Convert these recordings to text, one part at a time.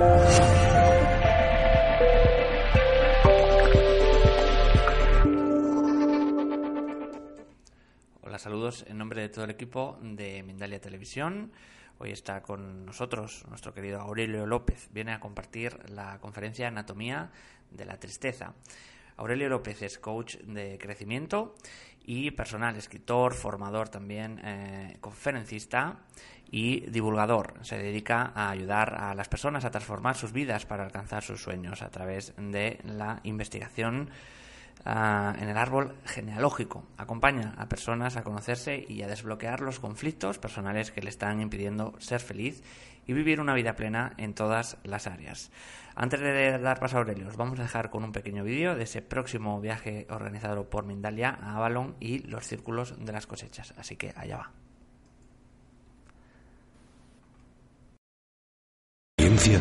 Hola, saludos en nombre de todo el equipo de Mindalia Televisión. Hoy está con nosotros nuestro querido Aurelio López. Viene a compartir la conferencia Anatomía de la Tristeza. Aurelio López es coach de crecimiento y personal, escritor, formador también, eh, conferencista y divulgador. Se dedica a ayudar a las personas a transformar sus vidas para alcanzar sus sueños a través de la investigación en el árbol genealógico. Acompaña a personas a conocerse y a desbloquear los conflictos personales que le están impidiendo ser feliz y vivir una vida plena en todas las áreas. Antes de dar paso a Aurelio, os vamos a dejar con un pequeño vídeo de ese próximo viaje organizado por Mindalia a Avalon y los círculos de las cosechas. Así que allá va. Ciencia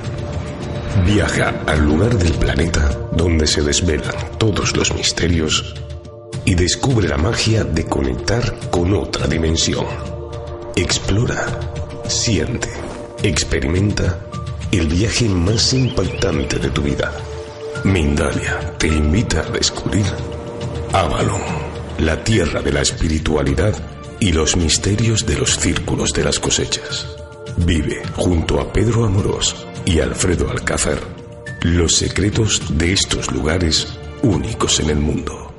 viaja al lugar del planeta donde se desvelan todos los misterios y descubre la magia de conectar con otra dimensión. Explora, siente, experimenta el viaje más impactante de tu vida. Mindalia te invita a descubrir Avalon, la tierra de la espiritualidad y los misterios de los círculos de las cosechas. Vive junto a Pedro Amorós y Alfredo Alcázar los secretos de estos lugares únicos en el mundo.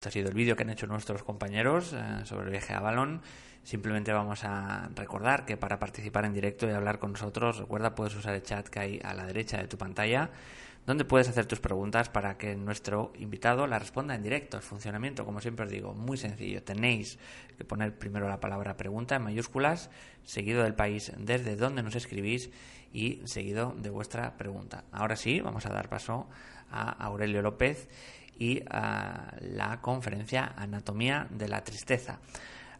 Este ha sido el vídeo que han hecho nuestros compañeros eh, sobre el viaje a Avalon. Simplemente vamos a recordar que para participar en directo y hablar con nosotros, recuerda, puedes usar el chat que hay a la derecha de tu pantalla, donde puedes hacer tus preguntas para que nuestro invitado la responda en directo. El funcionamiento, como siempre os digo, muy sencillo. Tenéis que poner primero la palabra pregunta en mayúsculas, seguido del país desde donde nos escribís y seguido de vuestra pregunta. Ahora sí, vamos a dar paso a Aurelio López y a la conferencia Anatomía de la Tristeza.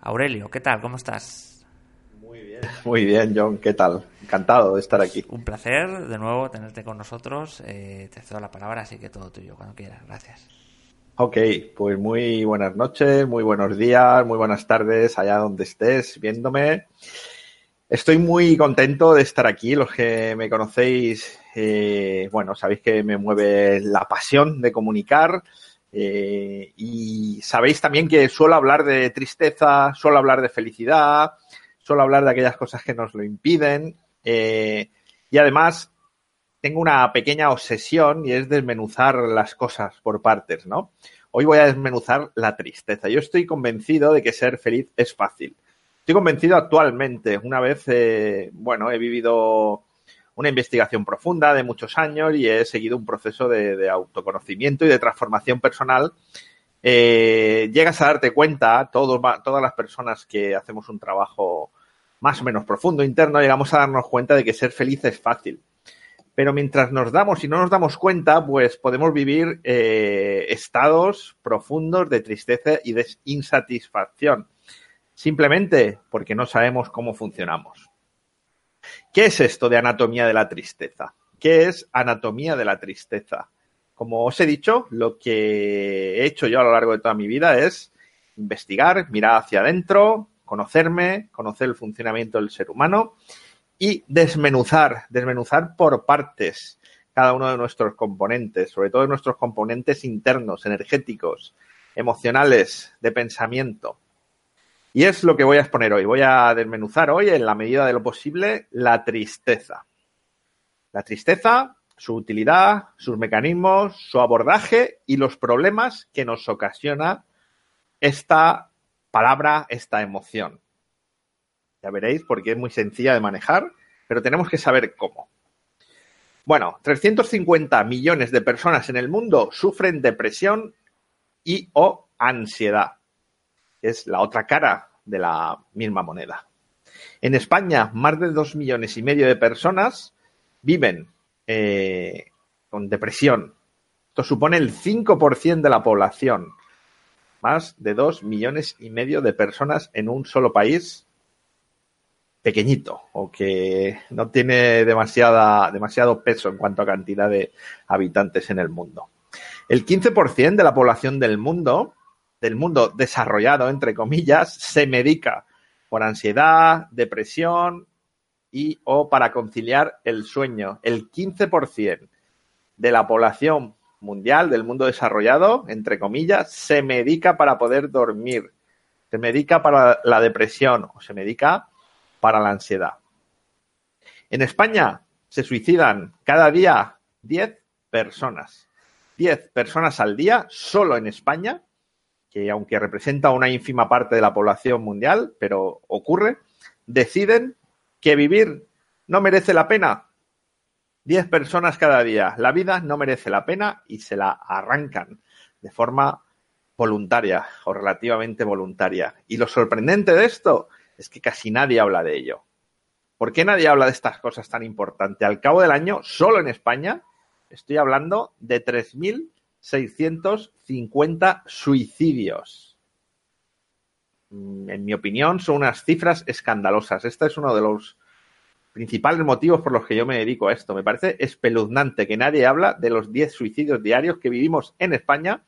Aurelio, ¿qué tal? ¿Cómo estás? Muy bien. Muy bien, John, ¿qué tal? Encantado de estar aquí. Un placer de nuevo tenerte con nosotros. Eh, te cedo la palabra, así que todo tuyo, cuando quieras. Gracias. Ok, pues muy buenas noches, muy buenos días, muy buenas tardes, allá donde estés viéndome. Estoy muy contento de estar aquí. Los que me conocéis, eh, bueno, sabéis que me mueve la pasión de comunicar. Eh, y sabéis también que suelo hablar de tristeza, suelo hablar de felicidad, suelo hablar de aquellas cosas que nos lo impiden. Eh, y además tengo una pequeña obsesión y es desmenuzar las cosas por partes, ¿no? Hoy voy a desmenuzar la tristeza. Yo estoy convencido de que ser feliz es fácil. Estoy convencido actualmente. Una vez, eh, bueno, he vivido una investigación profunda de muchos años y he seguido un proceso de, autoconocimiento y de transformación personal. Eh, llegas a darte cuenta, todos, todas las personas que hacemos un trabajo más o menos profundo interno, llegamos a darnos cuenta de que ser feliz es fácil. Pero mientras nos damos y no nos damos cuenta, pues podemos vivir eh, estados profundos de tristeza y de insatisfacción simplemente porque no sabemos cómo funcionamos. ¿Qué es esto de anatomía de la tristeza? ¿Qué es anatomía de la tristeza? Como os he dicho, lo que he hecho yo a lo largo de toda mi vida es investigar, mirar hacia adentro, conocerme, conocer el funcionamiento del ser humano y desmenuzar, desmenuzar por partes cada uno de nuestros componentes, sobre todo nuestros componentes internos, energéticos, emocionales, de pensamiento. Y es lo que voy a exponer hoy. Voy a desmenuzar hoy, en la medida de lo posible, la tristeza. La tristeza, su utilidad, sus mecanismos, su abordaje y los problemas que nos ocasiona esta palabra esta emoción. Ya veréis porque es muy sencilla de manejar, pero tenemos que saber cómo. Bueno, 350 millones de personas en el mundo sufren depresión y o ansiedad. Es la otra cara de la misma moneda. En España, más de dos millones y medio de personas viven eh, con depresión. Esto supone el 5% de la población. Más de dos millones y medio de personas en un solo país pequeñito o que no tiene demasiada, demasiado peso en cuanto a cantidad de habitantes en el mundo. El 15% de la población del mundo, del mundo desarrollado, entre comillas, se medica por ansiedad, depresión y o para conciliar el sueño. El 15% de la población mundial del mundo desarrollado, entre comillas, se medica para poder dormir, se medica para la depresión o se medica para la ansiedad. En España se suicidan cada día 10 personas. 10 personas al día solo en España, que aunque representa una ínfima parte de la población mundial, pero ocurre, deciden que vivir no merece la pena. 10 personas cada día. La vida no merece la pena y se la arrancan de forma voluntaria o relativamente voluntaria. Y lo sorprendente de esto es que casi nadie habla de ello. ¿Por qué nadie habla de estas cosas tan importantes? Al cabo del año, solo en España, estoy hablando de 3.650 suicidios. Mm, en mi opinión, son unas cifras escandalosas. Este es uno de los principales motivos por los que yo me dedico a esto. Me parece espeluznante que nadie habla de los 10 suicidios diarios que vivimos en España,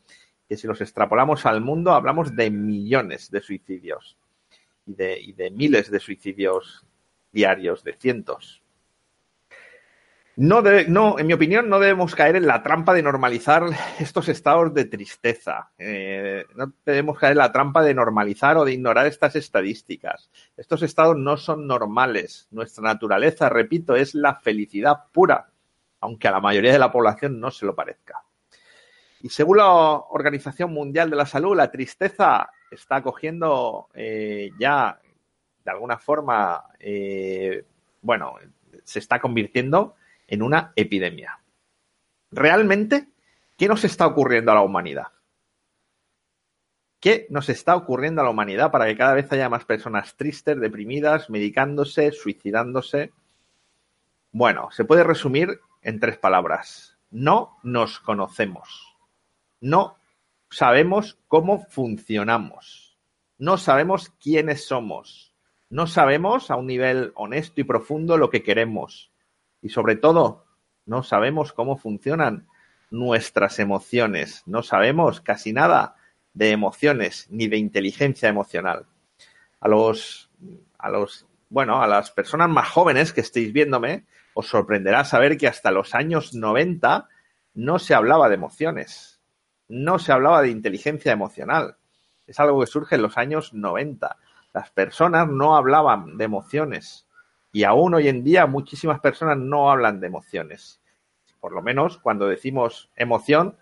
que si los extrapolamos al mundo hablamos de millones de suicidios y de, miles de suicidios diarios, de cientos. No, no, en mi opinión, no debemos caer en la trampa de normalizar estos estados de tristeza. Eh, no debemos caer en la trampa de normalizar o de ignorar estas estadísticas. Estos estados no son normales. Nuestra naturaleza, repito, es la felicidad pura, aunque a la mayoría de la población no se lo parezca. Y según la Organización Mundial de la Salud, la tristeza está cogiendo eh, ya de alguna forma, eh, bueno, se está convirtiendo en una epidemia. ¿Realmente qué nos está ocurriendo a la humanidad? ¿Qué nos está ocurriendo a la humanidad para que cada vez haya más personas tristes, deprimidas, medicándose, suicidándose? Bueno, se puede resumir en tres palabras. No nos conocemos. No sabemos cómo funcionamos. No sabemos quiénes somos. No sabemos a un nivel honesto y profundo lo que queremos. Y sobre todo, no sabemos cómo funcionan nuestras emociones. No sabemos casi nada de emociones ni de inteligencia emocional. A los, a los, bueno, a las personas más jóvenes que estéis viéndome, os sorprenderá saber que hasta los años 90 no se hablaba de emociones no se hablaba de inteligencia emocional. Es algo que surge en los años 90. Las personas no hablaban de emociones. Y aún hoy en día muchísimas personas no hablan de emociones. Por lo menos cuando decimos emoción,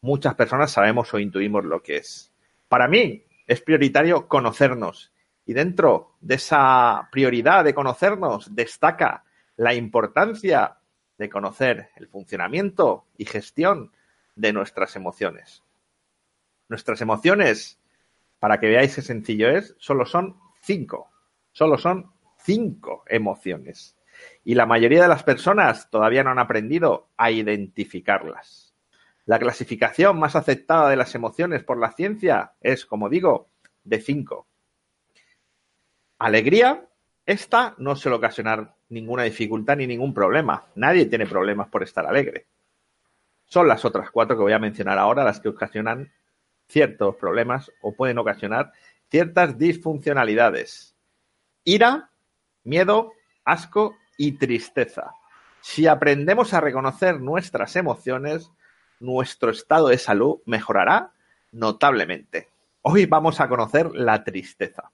muchas personas sabemos o intuimos lo que es. Para mí es prioritario conocernos. Y dentro de esa prioridad de conocernos destaca la importancia de conocer el funcionamiento y gestión de nuestras emociones. Nuestras emociones, para que veáis qué sencillo es, solo son cinco. Solo son cinco emociones. Y la mayoría de las personas todavía no han aprendido a identificarlas. La clasificación más aceptada de las emociones por la ciencia es, como digo, de cinco. Alegría, esta no suele ocasionar ninguna dificultad ni ningún problema. Nadie tiene problemas por estar alegre. Son las otras cuatro que voy a mencionar ahora las que ocasionan ciertos problemas o pueden ocasionar ciertas disfuncionalidades. Ira, miedo, asco y tristeza. Si aprendemos a reconocer nuestras emociones, nuestro estado de salud mejorará notablemente. Hoy vamos a conocer la tristeza.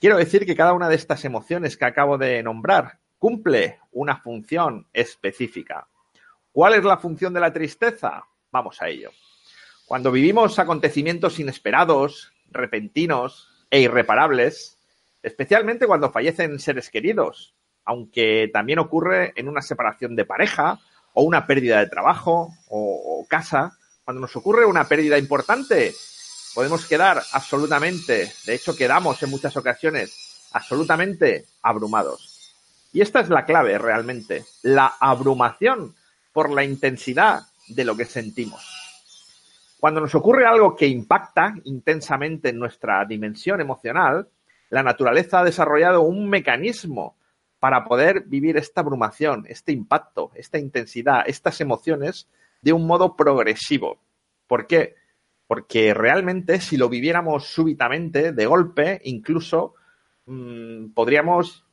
Quiero decir que cada una de estas emociones que acabo de nombrar cumple una función específica. ¿Cuál es la función de la tristeza? Vamos a ello. Cuando vivimos acontecimientos inesperados, repentinos e irreparables, especialmente cuando fallecen seres queridos, aunque también ocurre en una separación de pareja o una pérdida de trabajo o, casa. Cuando nos ocurre una pérdida importante, podemos quedar absolutamente, de hecho quedamos en muchas ocasiones absolutamente abrumados. Y esta es la clave realmente, la abrumación por la intensidad de lo que sentimos. Cuando nos ocurre algo que impacta intensamente en nuestra dimensión emocional, la naturaleza ha desarrollado un mecanismo para poder vivir esta abrumación, este impacto, esta intensidad, estas emociones de un modo progresivo. ¿Por qué? Porque realmente si lo viviéramos súbitamente, de golpe, incluso mm, podríamos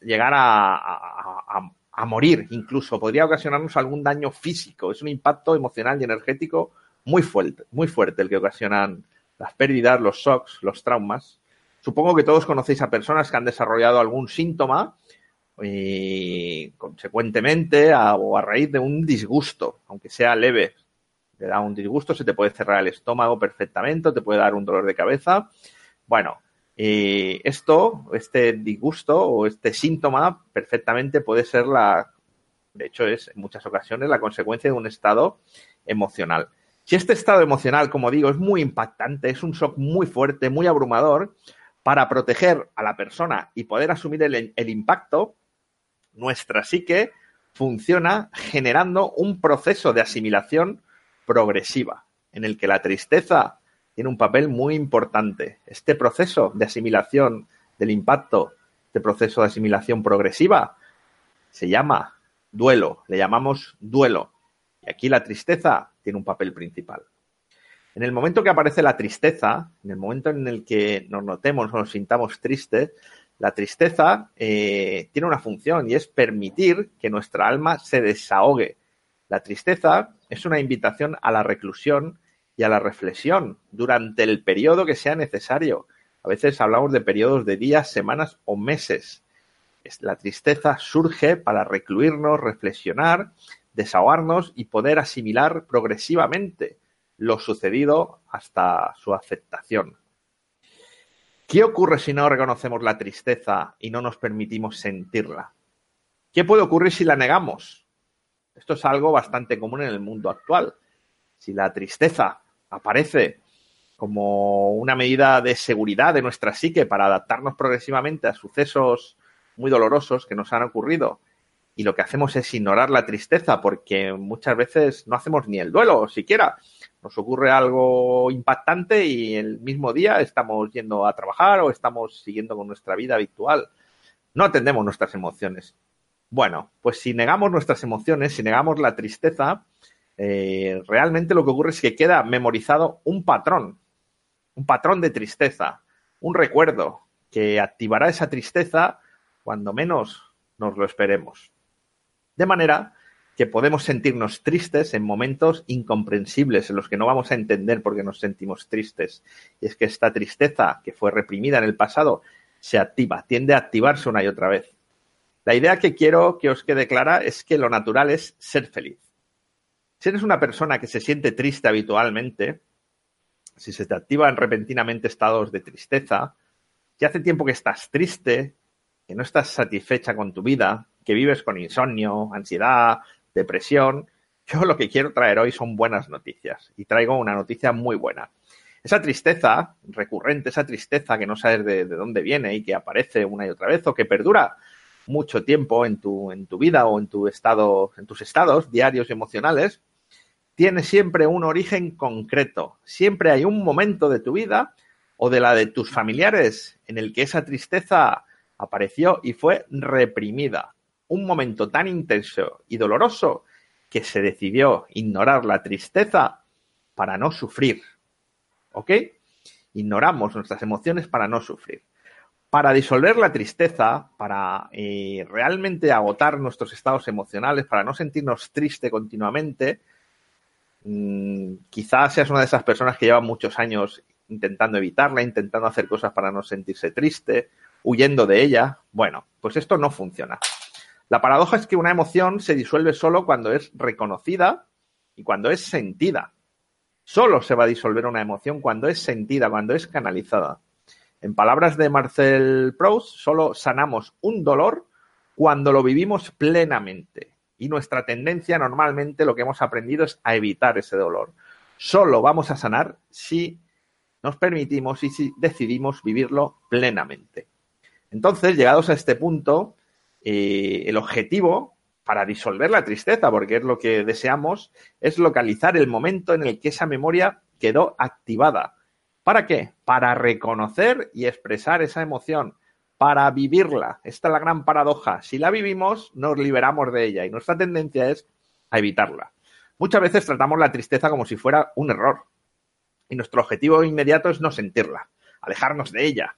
llegar a, a morir incluso, podría ocasionarnos algún daño físico. Es un impacto emocional y energético muy fuerte, muy fuerte el que ocasionan las pérdidas, los shocks, los traumas. Supongo que todos conocéis a personas que han desarrollado algún síntoma y consecuentemente o a raíz de un disgusto, aunque sea leve. Te da un disgusto, se te puede cerrar el estómago perfectamente, te puede dar un dolor de cabeza. Bueno, y esto, este disgusto o este síntoma, perfectamente puede ser la, de hecho es en muchas ocasiones la consecuencia de un estado emocional. Si este estado emocional, como digo, es muy impactante, es un shock muy fuerte, muy abrumador, para proteger a la persona y poder asumir el, impacto, nuestra psique funciona generando un proceso de asimilación progresiva, en el que la tristeza tiene un papel muy importante. Este proceso de asimilación del impacto, este proceso de asimilación progresiva, se llama duelo, le llamamos duelo. Y aquí la tristeza tiene un papel principal. En el momento que aparece la tristeza, en el momento en el que nos notemos o nos sintamos tristes, la tristeza eh, tiene una función y es permitir que nuestra alma se desahogue. La tristeza es una invitación a la reclusión y a la reflexión durante el periodo que sea necesario. A veces hablamos de periodos de días, semanas o meses. La tristeza surge para recluirnos, reflexionar, desahogarnos y poder asimilar progresivamente lo sucedido hasta su aceptación. ¿Qué ocurre si no reconocemos la tristeza y no nos permitimos sentirla? ¿Qué puede ocurrir si la negamos? Esto es algo bastante común en el mundo actual. Si la tristeza aparece como una medida de seguridad de nuestra psique para adaptarnos progresivamente a sucesos muy dolorosos que nos han ocurrido y lo que hacemos es ignorar la tristeza porque muchas veces no hacemos ni el duelo siquiera. Nos ocurre algo impactante y el mismo día estamos yendo a trabajar o estamos siguiendo con nuestra vida habitual. No atendemos nuestras emociones. Bueno, pues si negamos nuestras emociones, si negamos la tristeza, eh, realmente lo que ocurre es que queda memorizado un patrón, un patrón de tristeza, un recuerdo que activará esa tristeza cuando menos nos lo esperemos. De manera que podemos sentirnos tristes en momentos incomprensibles en los que no vamos a entender por qué nos sentimos tristes. Y es que esta tristeza que fue reprimida en el pasado se activa, tiende a activarse una y otra vez. La idea que quiero que os quede clara es que lo natural es ser feliz. Si eres una persona que se siente triste habitualmente, si se te activan repentinamente estados de tristeza, si hace tiempo que estás triste, que no estás satisfecha con tu vida, que vives con insomnio, ansiedad, depresión, yo lo que quiero traer hoy son buenas noticias y traigo una noticia muy buena. Esa tristeza recurrente, esa tristeza que no sabes de, de, dónde viene y que aparece una y otra vez o que perdura mucho tiempo en tu, en tu vida o en tu estado, en tus estados diarios y emocionales, tiene siempre un origen concreto. Siempre hay un momento de tu vida o de la de tus familiares en el que esa tristeza apareció y fue reprimida. Un momento tan intenso y doloroso que se decidió ignorar la tristeza para no sufrir. ¿Ok? Ignoramos nuestras emociones para no sufrir para disolver la tristeza, para eh, realmente agotar nuestros estados emocionales, para no sentirnos triste continuamente, mmm, quizás seas una de esas personas que llevan muchos años intentando evitarla, intentando hacer cosas para no sentirse triste, huyendo de ella. Bueno, pues esto no funciona. La paradoja es que una emoción se disuelve solo cuando es reconocida y cuando es sentida. Solo se va a disolver una emoción cuando es sentida, cuando es canalizada. En palabras de Marcel Proust, solo sanamos un dolor cuando lo vivimos plenamente. Y nuestra tendencia normalmente lo que hemos aprendido es a evitar ese dolor. Solo vamos a sanar si nos permitimos y si decidimos vivirlo plenamente. Entonces, llegados a este punto, eh, el objetivo para disolver la tristeza, porque es lo que deseamos, es localizar el momento en el que esa memoria quedó activada. ¿Para qué? Para reconocer y expresar esa emoción, para vivirla. Esta es la gran paradoja. Si la vivimos, nos liberamos de ella y nuestra tendencia es a evitarla. Muchas veces tratamos la tristeza como si fuera un error y nuestro objetivo inmediato es no sentirla, alejarnos de ella,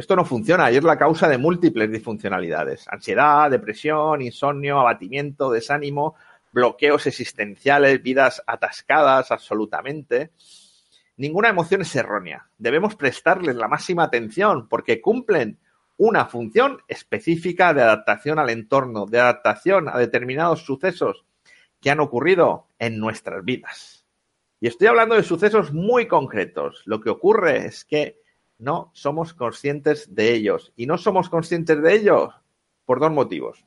esto no funciona y es la causa de múltiples disfuncionalidades. Ansiedad, depresión, insomnio, abatimiento, desánimo, bloqueos existenciales, vidas atascadas absolutamente. Ninguna emoción es errónea. Debemos prestarles la máxima atención porque cumplen una función específica de adaptación al entorno, de adaptación a determinados sucesos que han ocurrido en nuestras vidas. Y estoy hablando de sucesos muy concretos. Lo que ocurre es que no somos conscientes de ellos. Y no somos conscientes de ellos por dos motivos.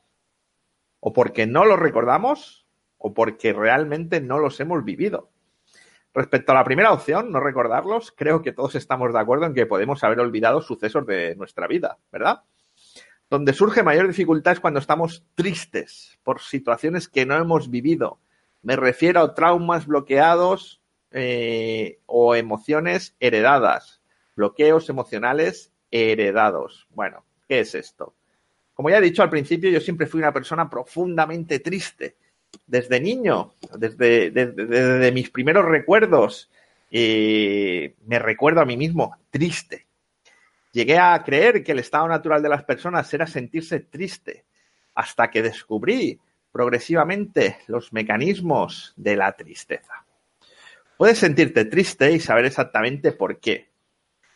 O porque no los recordamos o porque realmente no los hemos vivido. Respecto a la primera opción, no recordarlos, creo que todos estamos de acuerdo en que podemos haber olvidado sucesos de nuestra vida, ¿verdad? Donde surge mayor dificultad es cuando estamos tristes por situaciones que no hemos vivido. Me refiero a traumas bloqueados eh, o emociones heredadas bloqueos emocionales heredados. Bueno, ¿qué es esto? Como ya he dicho al principio, yo siempre fui una persona profundamente triste. Desde niño, desde, mis primeros recuerdos, eh, me recuerdo a mí mismo triste. Llegué a creer que el estado natural de las personas era sentirse triste, hasta que descubrí progresivamente los mecanismos de la tristeza. Puedes sentirte triste y saber exactamente por qué.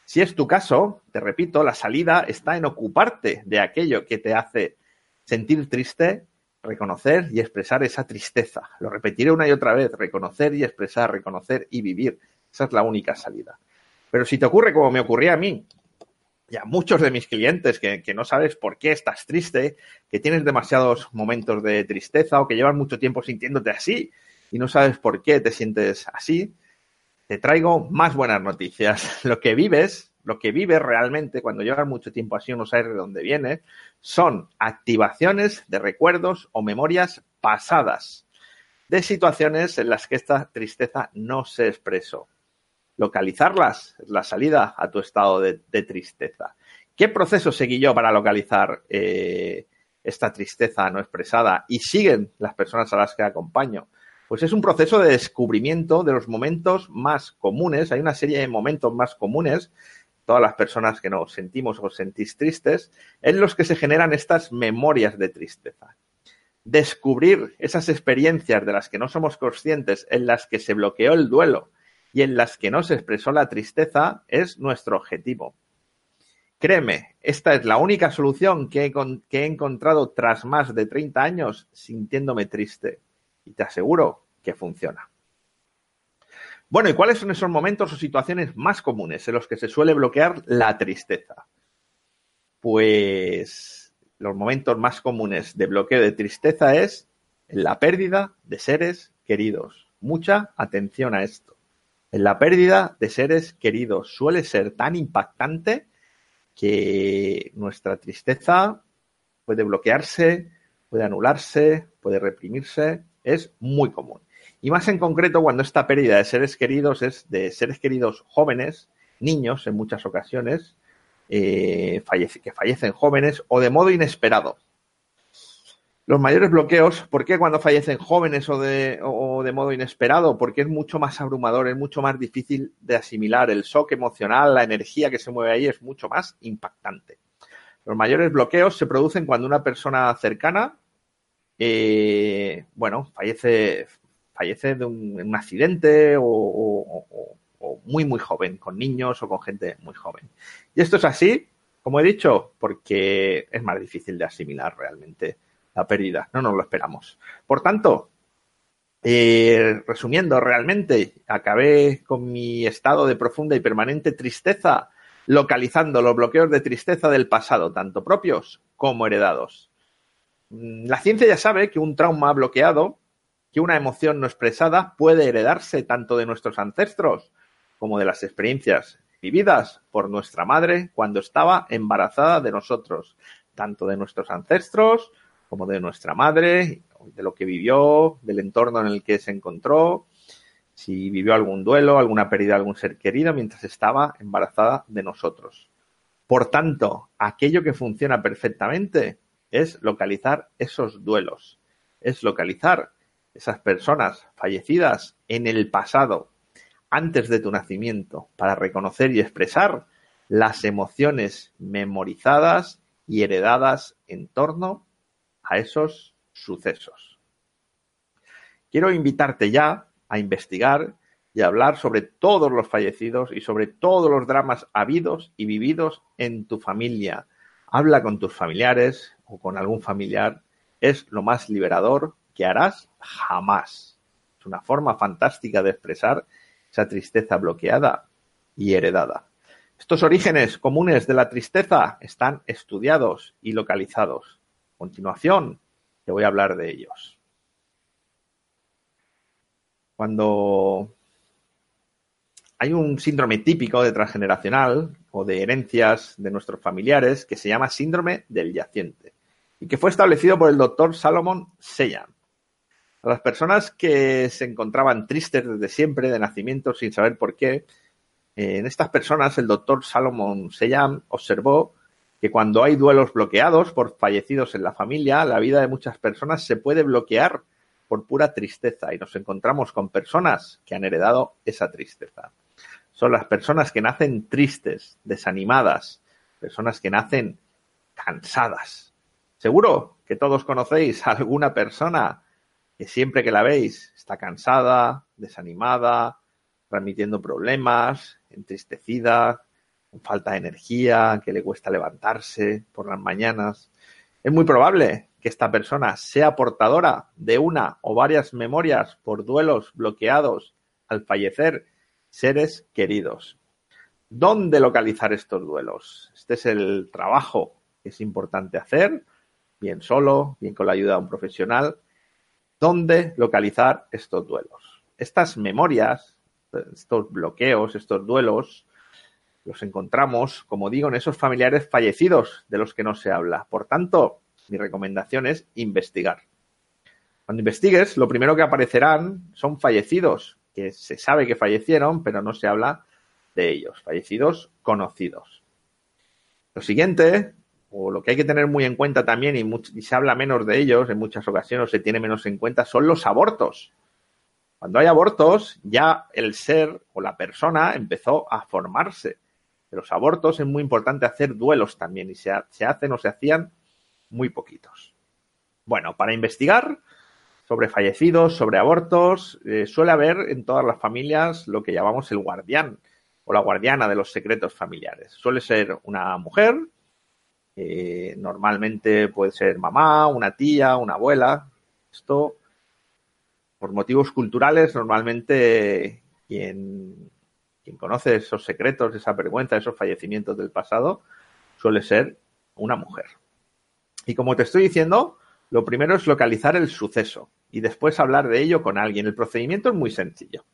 Si es tu caso, te repito, la salida está en ocuparte de aquello que te hace sentir triste, reconocer y expresar esa tristeza. Lo repetiré una y otra vez, reconocer y expresar, reconocer y vivir. Esa es la única salida. Pero si te ocurre como me ocurría a mí, y a muchos de mis clientes que, no sabes por qué estás triste, que tienes demasiados momentos de tristeza o que llevas mucho tiempo sintiéndote así y no sabes por qué te sientes así, te traigo más buenas noticias. Lo que vives, lo que vives realmente cuando llevas mucho tiempo así no sabes de dónde viene, son activaciones de recuerdos o memorias pasadas de situaciones en las que esta tristeza no se expresó. Localizarlas es la salida a tu estado de, tristeza. ¿Qué proceso seguí yo para localizar eh, esta tristeza no expresada? Y siguen las personas a las que acompaño pues es un proceso de descubrimiento de los momentos más comunes. Hay una serie de momentos más comunes, todas las personas que nos sentimos o sentís tristes, en los que se generan estas memorias de tristeza. Descubrir esas experiencias de las que no somos conscientes, en las que se bloqueó el duelo y en las que no se expresó la tristeza, es nuestro objetivo. Créeme, esta es la única solución que he, que he encontrado tras más de 30 años sintiéndome triste y te aseguro que funciona. Bueno, ¿y cuáles son esos momentos o situaciones más comunes en los que se suele bloquear la tristeza? Pues los momentos más comunes de bloqueo de tristeza es la pérdida de seres queridos. Mucha atención a esto. En la pérdida de seres queridos suele ser tan impactante que nuestra tristeza puede bloquearse, puede anularse, puede reprimirse es muy común. Y más en concreto cuando esta pérdida de seres queridos es de seres queridos jóvenes, niños en muchas ocasiones, eh, que fallecen jóvenes o de modo inesperado. Los mayores bloqueos, ¿por qué cuando fallecen jóvenes o de, o de modo inesperado? Porque es mucho más abrumador, es mucho más difícil de asimilar. El shock emocional, la energía que se mueve ahí es mucho más impactante. Los mayores bloqueos se producen cuando una persona cercana eh, bueno, fallece, fallece de un, accidente o, muy, muy joven, con niños o con gente muy joven. Y esto es así, como he dicho, porque es más difícil de asimilar realmente la pérdida. No nos lo esperamos. Por tanto, Eh, resumiendo, realmente acabé con mi estado de profunda y permanente tristeza, localizando los bloqueos de tristeza del pasado, tanto propios como heredados. La ciencia ya sabe que un trauma bloqueado, que una emoción no expresada, puede heredarse tanto de nuestros ancestros como de las experiencias vividas por nuestra madre cuando estaba embarazada de nosotros, tanto de nuestros ancestros como de nuestra madre, de lo que vivió, del entorno en el que se encontró, si vivió algún duelo, alguna pérdida de algún ser querido mientras estaba embarazada de nosotros. Por tanto, aquello que funciona perfectamente es localizar esos duelos, es localizar esas personas fallecidas en el pasado, antes de tu nacimiento, para reconocer y expresar las emociones memorizadas y heredadas en torno a esos sucesos. Quiero invitarte ya a investigar y a hablar sobre todos los fallecidos y sobre todos los dramas habidos y vividos en tu familia. Habla con tus familiares o con algún familiar. Es lo más liberador que harás jamás. Es una forma fantástica de expresar esa tristeza bloqueada y heredada. Estos orígenes comunes de la tristeza están estudiados y localizados. A continuación, te voy a hablar de ellos. Cuando hay un síndrome típico de transgeneracional o de herencias de nuestros familiares que se llama síndrome del yaciente y que fue establecido por el doctor Salomon Seyan. A las personas que se encontraban tristes desde siempre, de nacimiento, sin saber por qué, en estas personas el doctor Salomon Seyan observó que cuando hay duelos bloqueados por fallecidos en la familia, la vida de muchas personas se puede bloquear por pura tristeza y nos encontramos con personas que han heredado esa tristeza. Son las personas que nacen tristes, desanimadas, personas que nacen cansadas. Seguro que todos conocéis a alguna persona que siempre que la veis está cansada, desanimada, transmitiendo problemas, entristecida, con falta de energía, que le cuesta levantarse por las mañanas. Es muy probable que esta persona sea portadora de una o varias memorias por duelos bloqueados al fallecer seres queridos. ¿Dónde localizar estos duelos? Este es el trabajo que es importante hacer, bien solo, bien con la ayuda de un profesional, dónde localizar estos duelos. Estas memorias, estos bloqueos, estos duelos, los encontramos, como digo, en esos familiares fallecidos de los que no se habla. Por tanto, mi recomendación es investigar. Cuando investigues, lo primero que aparecerán son fallecidos, que se sabe que fallecieron, pero no se habla de ellos, fallecidos conocidos. Lo siguiente o lo que hay que tener muy en cuenta también, y, se habla menos de ellos, en muchas ocasiones se tiene menos en cuenta, son los abortos. Cuando hay abortos, ya el ser o la persona empezó a formarse. Los abortos es muy importante hacer duelos también, y se, hacen o se hacían muy poquitos. Bueno, para investigar sobre fallecidos, sobre abortos, eh, suele haber en todas las familias lo que llamamos el guardián o la guardiana de los secretos familiares. Suele ser una mujer eh, normalmente puede ser mamá, una tía, una abuela. Esto, por motivos culturales, normalmente quien, quien conoce esos secretos, esa vergüenza, esos fallecimientos del pasado, suele ser una mujer. Y como te estoy diciendo, lo primero es localizar el suceso y después hablar de ello con alguien. El procedimiento es muy sencillo.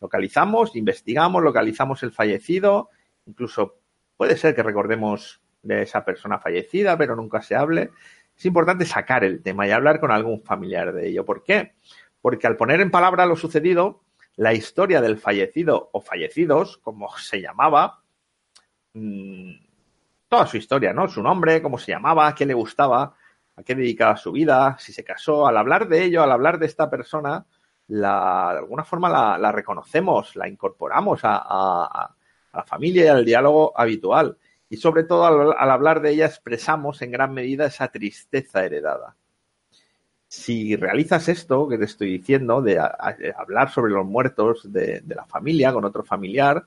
Localizamos, investigamos, localizamos el fallecido, incluso puede ser que recordemos de esa persona fallecida, pero nunca se hable. Es importante sacar el tema y hablar con algún familiar de ello. ¿Por qué? Porque al poner en palabra lo sucedido, la historia del fallecido o fallecidos, como se llamaba, mm, toda su historia, ¿no? Su nombre, cómo se llamaba, qué le gustaba, a qué dedicaba su vida, si se casó. Al hablar de ello, al hablar de esta persona, la, de alguna forma la, reconocemos, la incorporamos a, la familia y al diálogo habitual. Y sobre todo al, hablar de ella expresamos en gran medida esa tristeza heredada. Si realizas esto que te estoy diciendo, de, hablar sobre los muertos de, de la familia con otro familiar,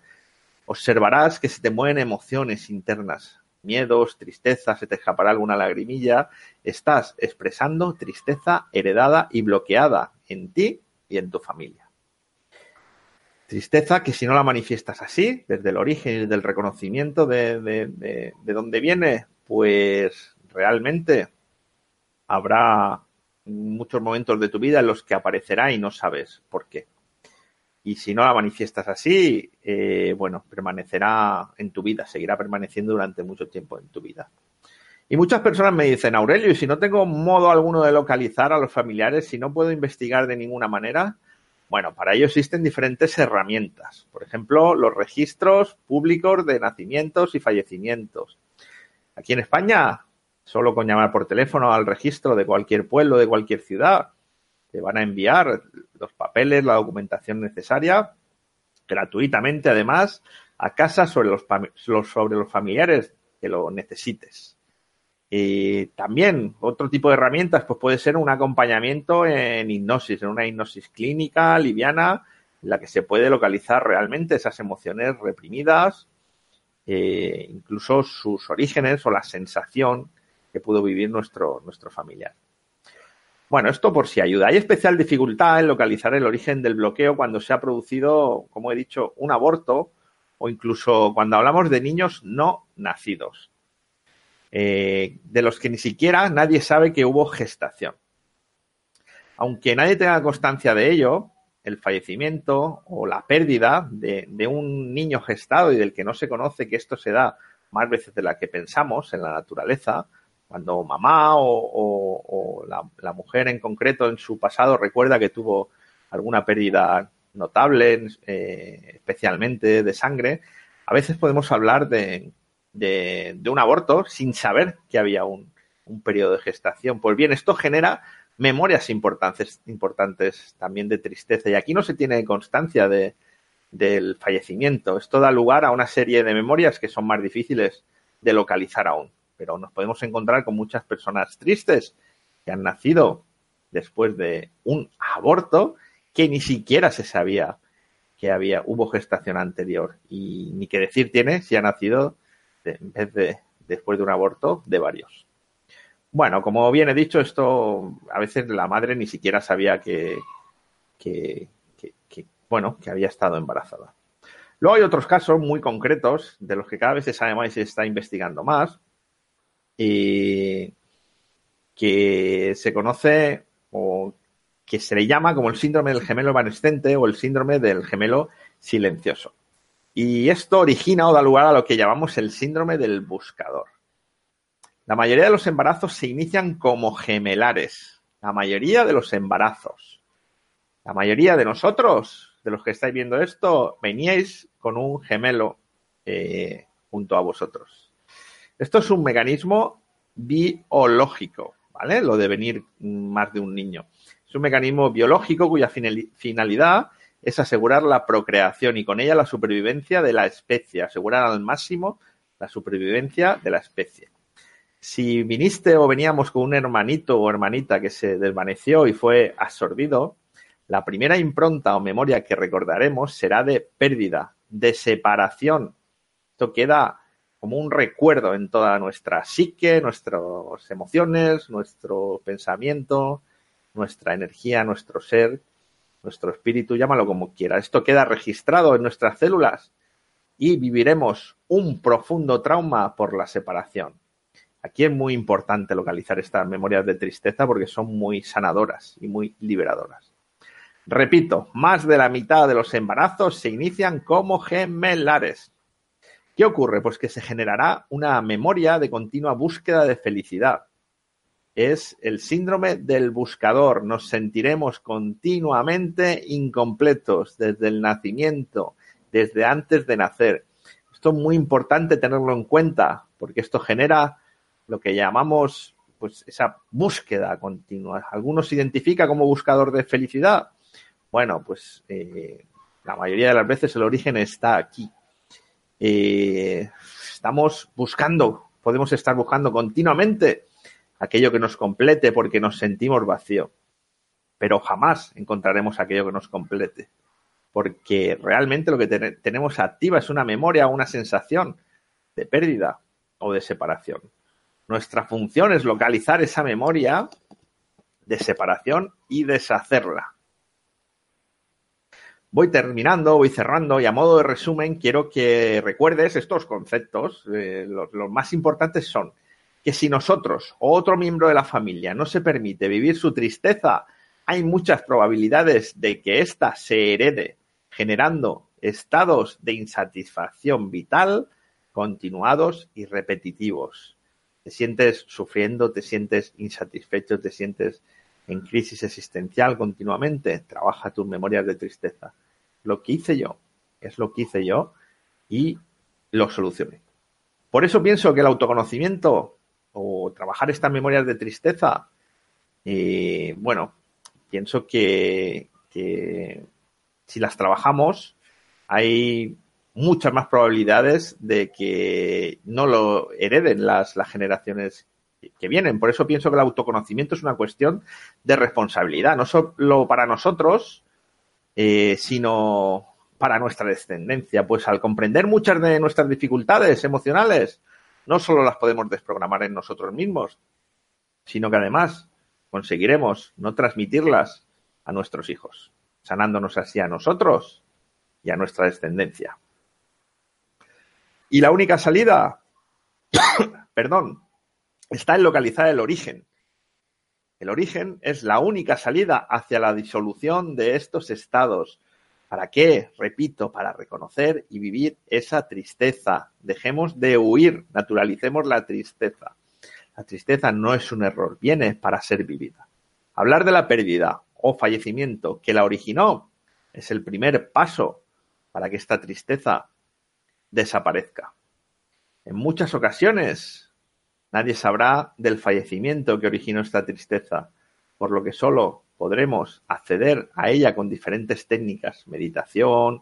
observarás que se te mueven emociones internas, miedos, tristeza, se te escapará alguna lagrimilla. Estás expresando tristeza heredada y bloqueada en ti y en tu familia. Tristeza que si no la manifiestas así, desde el origen y del reconocimiento de, de, de dónde viene, pues realmente habrá muchos momentos de tu vida en los que aparecerá y no sabes por qué. Y si no la manifiestas así, eh, bueno, permanecerá en tu vida, seguirá permaneciendo durante mucho tiempo en tu vida. Y muchas personas me dicen, Aurelio, y si no tengo modo alguno de localizar a los familiares, si no puedo investigar de ninguna manera, bueno, para ello existen diferentes herramientas. Por ejemplo, los registros públicos de nacimientos y fallecimientos. Aquí en España Solo con llamar por teléfono al registro de cualquier pueblo, de cualquier ciudad, te van a enviar los papeles, la documentación necesaria, gratuitamente además, a casa sobre los, sobre los familiares que lo necesites. Y también otro tipo de herramientas, pues puede ser un acompañamiento en hipnosis, en una hipnosis clínica, liviana, en la que se puede localizar realmente esas emociones reprimidas, eh, incluso sus orígenes o la sensación que pudo vivir nuestro, nuestro familiar. Bueno, esto por si ayuda. Hay especial dificultad en localizar el origen del bloqueo cuando se ha producido, como he dicho, un aborto o incluso cuando hablamos de niños no nacidos, eh, de los que ni siquiera nadie sabe que hubo gestación. Aunque nadie tenga constancia de ello, el fallecimiento o la pérdida de, un niño gestado y del que no se conoce que esto se da más veces de la que pensamos en la naturaleza, cuando mamá o, la, mujer en concreto en su pasado recuerda que tuvo alguna pérdida notable, eh, especialmente de sangre, a veces podemos hablar de, un aborto sin saber que había un, periodo de gestación. Pues bien, esto genera memorias importantes, importantes también de tristeza. Y aquí no se tiene constancia de, del fallecimiento. Esto da lugar a una serie de memorias que son más difíciles de localizar aún pero nos podemos encontrar con muchas personas tristes que han nacido después de un aborto que ni siquiera se sabía que había hubo gestación anterior y ni qué decir tiene si ha nacido en vez de después de un aborto de varios. Bueno, como bien he dicho, esto a veces la madre ni siquiera sabía que, que, bueno, que había estado embarazada. Luego hay otros casos muy concretos de los que cada vez se sabe más y se está investigando más, eh, que se conoce o que se le llama como el síndrome del gemelo evanescente o el síndrome del gemelo silencioso. Y esto origina o da lugar a lo que llamamos el síndrome del buscador. La mayoría de los embarazos se inician como gemelares. La mayoría de los embarazos. La mayoría de nosotros, de los que estáis viendo esto, veníais con un gemelo eh, junto a vosotros. Esto es un mecanismo biológico, ¿vale? Lo de venir más de un niño. Es un mecanismo biológico cuya finalidad es asegurar la procreación y con ella la supervivencia de la especie, asegurar al máximo la supervivencia de la especie. Si viniste o veníamos con un hermanito o hermanita que se desvaneció y fue absorbido, la primera impronta o memoria que recordaremos será de pérdida, de separación. Esto queda como un recuerdo en toda nuestra psique, nuestras emociones, nuestro pensamiento, nuestra energía, nuestro ser, nuestro espíritu, llámalo como quiera. Esto queda registrado en nuestras células y viviremos un profundo trauma por la separación. Aquí es muy importante localizar estas memorias de tristeza porque son muy sanadoras y muy liberadoras. Repito, más de la mitad de los embarazos se inician como gemelares. ¿Qué ocurre? Pues que se generará una memoria de continua búsqueda de felicidad. Es el síndrome del buscador. Nos sentiremos continuamente incompletos desde el nacimiento, desde antes de nacer. Esto es muy importante tenerlo en cuenta porque esto genera lo que llamamos pues esa búsqueda continua. Algunos se identifica como buscador de felicidad. Bueno, pues eh, la mayoría de las veces el origen está aquí. Eh, estamos buscando, podemos estar buscando continuamente aquello que nos complete porque nos sentimos vacío, pero jamás encontraremos aquello que nos complete, porque realmente lo que tenemos activa es una memoria, una sensación de pérdida o de separación. Nuestra función es localizar esa memoria de separación y deshacerla. voy terminando, voy cerrando y a modo de resumen quiero que recuerdes estos conceptos. Eh, los más importantes son que si nosotros o otro miembro de la familia no se permite vivir su tristeza, hay muchas probabilidades de que ésta se herede, generando estados de insatisfacción vital continuados y repetitivos. Te sientes sufriendo, te sientes insatisfecho, te sientes en crisis existencial continuamente, trabaja tus memorias de tristeza. Lo que hice yo, es lo que hice yo y lo solucioné. Por eso pienso que el autoconocimiento o trabajar estas memorias de tristeza, eh, bueno, pienso que, que si las trabajamos, hay muchas más probabilidades de que no lo hereden las, las generaciones que vienen. Por eso pienso que el autoconocimiento es una cuestión de responsabilidad, no solo para nosotros, eh, sino para nuestra descendencia. Pues al comprender muchas de nuestras dificultades emocionales, no solo las podemos desprogramar en nosotros mismos, sino que además conseguiremos no transmitirlas a nuestros hijos, sanándonos así a nosotros y a nuestra descendencia. Y la única salida, perdón, está en localizar el origen. El origen es la única salida hacia la disolución de estos estados. ¿Para qué? Repito, para reconocer y vivir esa tristeza. Dejemos de huir, naturalicemos la tristeza. La tristeza no es un error, viene para ser vivida. Hablar de la pérdida o fallecimiento que la originó es el primer paso para que esta tristeza desaparezca. En muchas ocasiones Nadie sabrá del fallecimiento que originó esta tristeza, por lo que solo podremos acceder a ella con diferentes técnicas, meditación,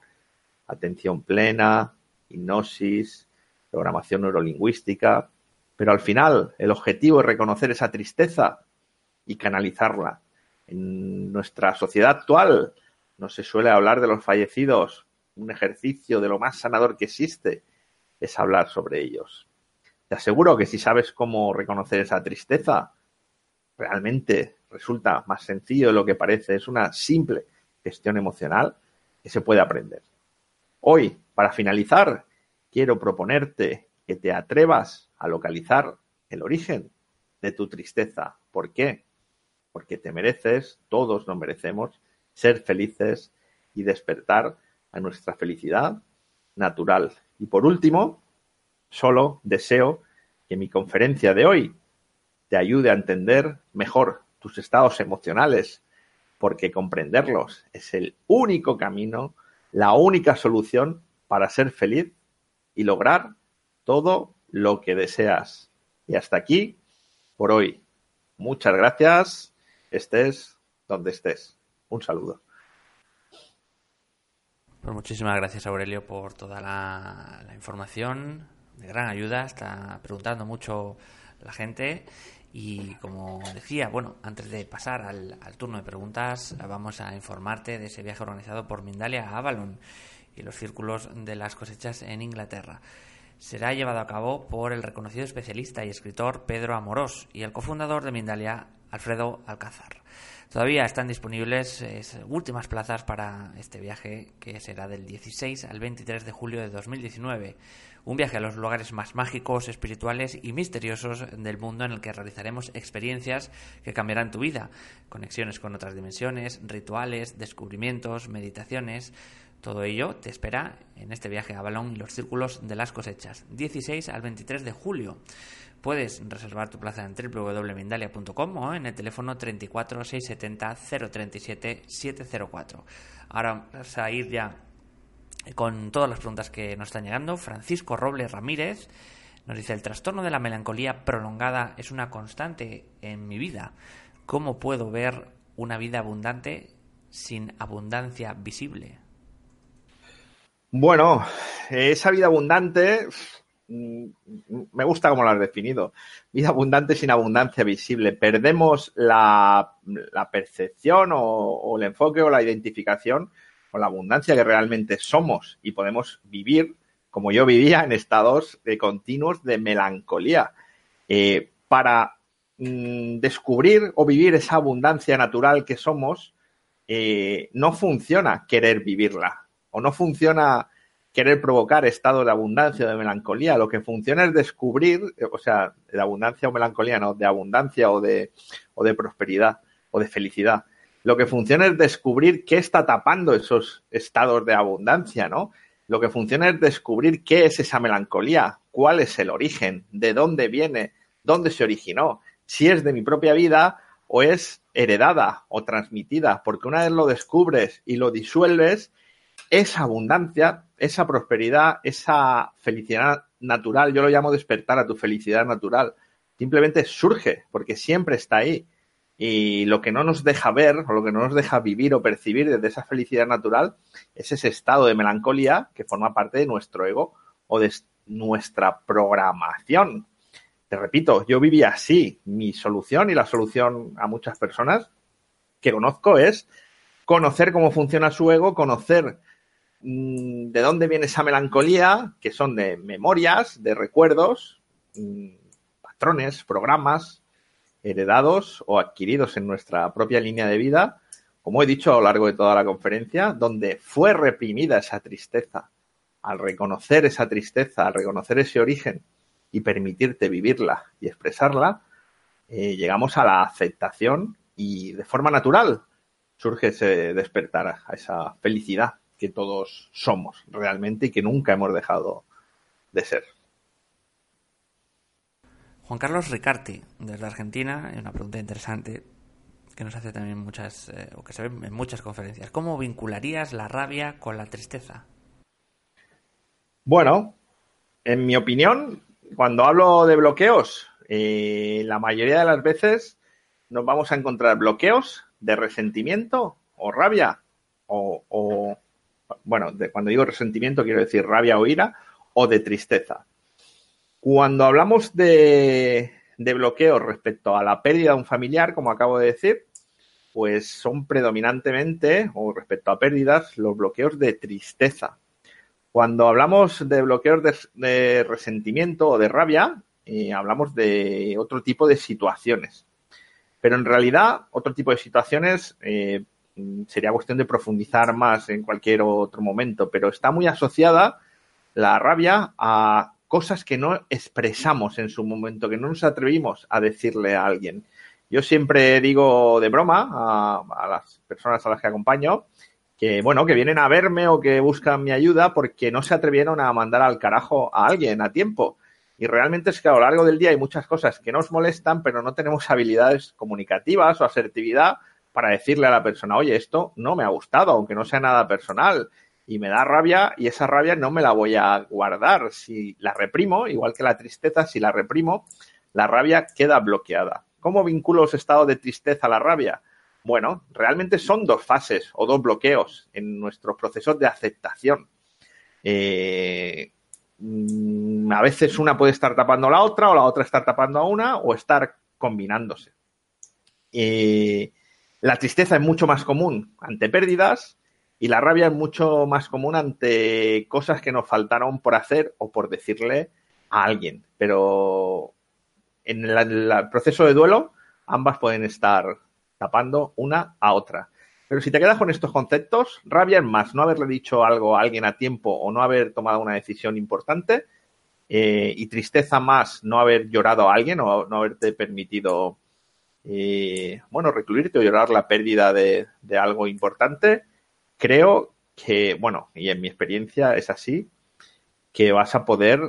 atención plena, hipnosis, programación neurolingüística, pero al final el objetivo es reconocer esa tristeza y canalizarla. En nuestra sociedad actual no se suele hablar de los fallecidos, un ejercicio de lo más sanador que existe es hablar sobre ellos. Te aseguro que si sabes cómo reconocer esa tristeza, realmente resulta más sencillo de lo que parece. Es una simple gestión emocional que se puede aprender. Hoy, para finalizar, quiero proponerte que te atrevas a localizar el origen de tu tristeza. ¿Por qué? Porque te mereces, todos nos merecemos, ser felices y despertar a nuestra felicidad natural. Y por último, Solo deseo que mi conferencia de hoy te ayude a entender mejor tus estados emocionales, porque comprenderlos es el único camino, la única solución para ser feliz y lograr todo lo que deseas. Y hasta aquí por hoy. Muchas gracias, estés donde estés. Un saludo. Pues muchísimas gracias Aurelio por toda la, la información, de gran ayuda, está preguntando mucho la gente y como decía, bueno, antes de pasar al, turno de preguntas, vamos a informarte de ese viaje organizado por Mindalia a Avalon y los círculos de las cosechas en Inglaterra. Será llevado a cabo por el reconocido especialista y escritor Pedro Amorós y el cofundador de Mindalia, Alfredo Alcázar. Todavía están disponibles últimas plazas para este viaje que será del 16 al 23 de julio de 2019 un viaje a los lugares más mágicos, espirituales y misteriosos del mundo en el que realizaremos experiencias que cambiarán tu vida, conexiones con otras dimensiones, rituales, descubrimientos, meditaciones. Todo ello te espera en este viaje a Balón y los círculos de las cosechas, 16 al 23 de julio. Puedes reservar tu plaza en www.mindalia.com o en el teléfono 34 670 037 704. Ahora vamos a ir ya con todas las preguntas que nos están llegando. Francisco Robles Ramírez nos dice, el trastorno de la melancolía prolongada es una constante en mi vida. ¿Cómo puedo ver una vida abundante sin abundancia visible? Bueno, esa vida abundante, mm, me gusta cómo lo has definido. Vida abundante sin abundancia visible. Perdemos la, percepción o el enfoque o la identificación con la abundancia que realmente somos y podemos vivir como yo vivía en estados de continuos de melancolía. Eh, para mm, descubrir o vivir esa abundancia natural que somos, eh, no funciona querer vivirla o no funciona querer provocar estado de abundancia o de melancolía. Lo que funciona es descubrir, o sea, de abundancia o melancolía, no, de abundancia o de, o de prosperidad o de felicidad. Lo que funciona es descubrir qué está tapando esos estados de abundancia, ¿no? Lo que funciona es descubrir qué es esa melancolía, cuál es el origen, de dónde viene, dónde se originó, si es de mi propia vida o es heredada o transmitida, porque una vez lo descubres y lo disuelves, esa abundancia, esa prosperidad, esa felicidad natural, yo lo llamo despertar a tu felicidad natural, simplemente surge, porque siempre está ahí. Y lo que no nos deja ver, o lo que no nos deja vivir o percibir desde esa felicidad natural, es ese estado de melancolía que forma parte de nuestro ego o de nuestra programación. Te repito, yo vivía así. Mi solución y la solución a muchas personas que conozco es conocer cómo funciona su ego, conocer mm, de dónde viene esa melancolía, que son de memorias, de recuerdos, mm, patrones, programas heredados o adquiridos en nuestra propia línea de vida, como he dicho a lo largo de toda la conferencia, donde fue reprimida esa tristeza. Al reconocer esa tristeza, al reconocer ese origen y permitirte vivirla y expresarla, eh, llegamos a la aceptación y de forma natural surge ese despertar a esa felicidad que todos somos realmente y que nunca hemos dejado de ser. Juan Carlos Ricarti, desde Argentina, una pregunta interesante que nos hace también muchas, eh, o que se ve en muchas conferencias. ¿Cómo vincularías la rabia con la tristeza? Bueno, en mi opinión, cuando hablo de bloqueos, eh, la mayoría de las veces nos vamos a encontrar bloqueos de resentimiento o rabia o, bueno, de, cuando digo resentimiento quiero decir rabia o ira o de tristeza. Cuando hablamos de, bloqueos respecto a la pérdida de un familiar, como acabo de decir, pues son predominantemente, o respecto a pérdidas, los bloqueos de tristeza. Cuando hablamos de bloqueos de, resentimiento o de rabia, eh, hablamos de otro tipo de situaciones. Pero en realidad, otro tipo de situaciones eh, sería cuestión de profundizar más en cualquier otro momento, pero está muy asociada la rabia a cosas que no expresamos en su momento, que no nos atrevimos a decirle a alguien. Yo siempre digo de broma a, las personas a las que acompaño que, bueno, que vienen a verme o que buscan mi ayuda porque no se atrevieron a mandar al carajo a alguien a tiempo. Y realmente es que a lo largo del día hay muchas cosas que nos molestan, pero no tenemos habilidades comunicativas o asertividad para decirle a la persona, oye, esto no me ha gustado, aunque no sea nada personal. Y me da rabia y esa rabia no me la voy a guardar. Si la reprimo, igual que la tristeza, si la reprimo, la rabia queda bloqueada. ¿Cómo vinculo ese estado de tristeza a la rabia? Bueno, realmente son dos fases o dos bloqueos en nuestros procesos de aceptación. Eh, a veces una puede estar tapando a la otra o la otra estar tapando a una o estar combinándose. Eh, la tristeza es mucho más común ante pérdidas y la rabia es mucho más común ante cosas que nos faltaron por hacer o por decirle a alguien. Pero en el proceso de duelo ambas pueden estar tapando una a otra. Pero si te quedas con estos conceptos, rabia es más no haberle dicho algo a alguien a tiempo o no haber tomado una decisión importante, eh, y tristeza más no haber llorado a alguien o no haberte permitido, eh, bueno, recluirte o llorar la pérdida de, de algo importante, creo que, bueno, y en mi experiencia es así, que vas a poder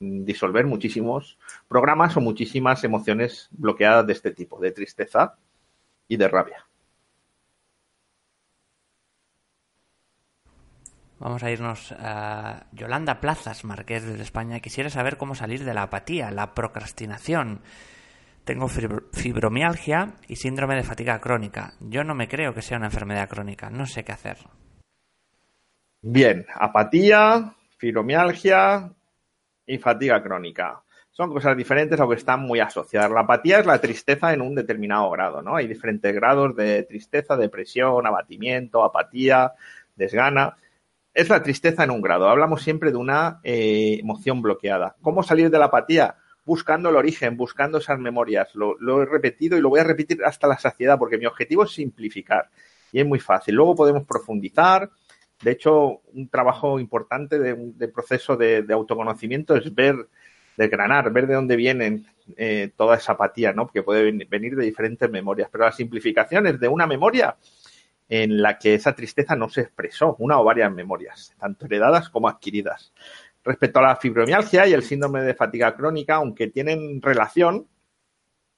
disolver muchísimos programas o muchísimas emociones bloqueadas de este tipo, de tristeza, y de rabia. Vamos a irnos a Yolanda Plazas, Marqués de España. Quisiera saber cómo salir de la apatía, la procrastinación. Tengo fibromialgia y síndrome de fatiga crónica. Yo no me creo que sea una enfermedad crónica. No sé qué hacer. Bien, apatía, fibromialgia y fatiga crónica son cosas diferentes, aunque están muy asociadas. La apatía es la tristeza en un determinado grado, ¿no? Hay diferentes grados de tristeza, depresión, abatimiento, apatía, desgana. Es la tristeza en un grado. Hablamos siempre de una eh, emoción bloqueada. ¿Cómo salir de la apatía? Buscando el origen, buscando esas memorias. Lo, he repetido y lo voy a repetir hasta la saciedad, porque mi objetivo es simplificar. Y es muy fácil. Luego podemos profundizar. De hecho, un trabajo importante de, proceso de, autoconocimiento es ver, desgranar, ver de dónde vienen eh, toda esa apatía, ¿no? Que puede venir de diferentes memorias. Pero la simplificación es de una memoria en la que esa tristeza no se expresó, una o varias memorias, tanto heredadas como adquiridas. Respecto a la fibromialgia y el síndrome de fatiga crónica, aunque tienen relación,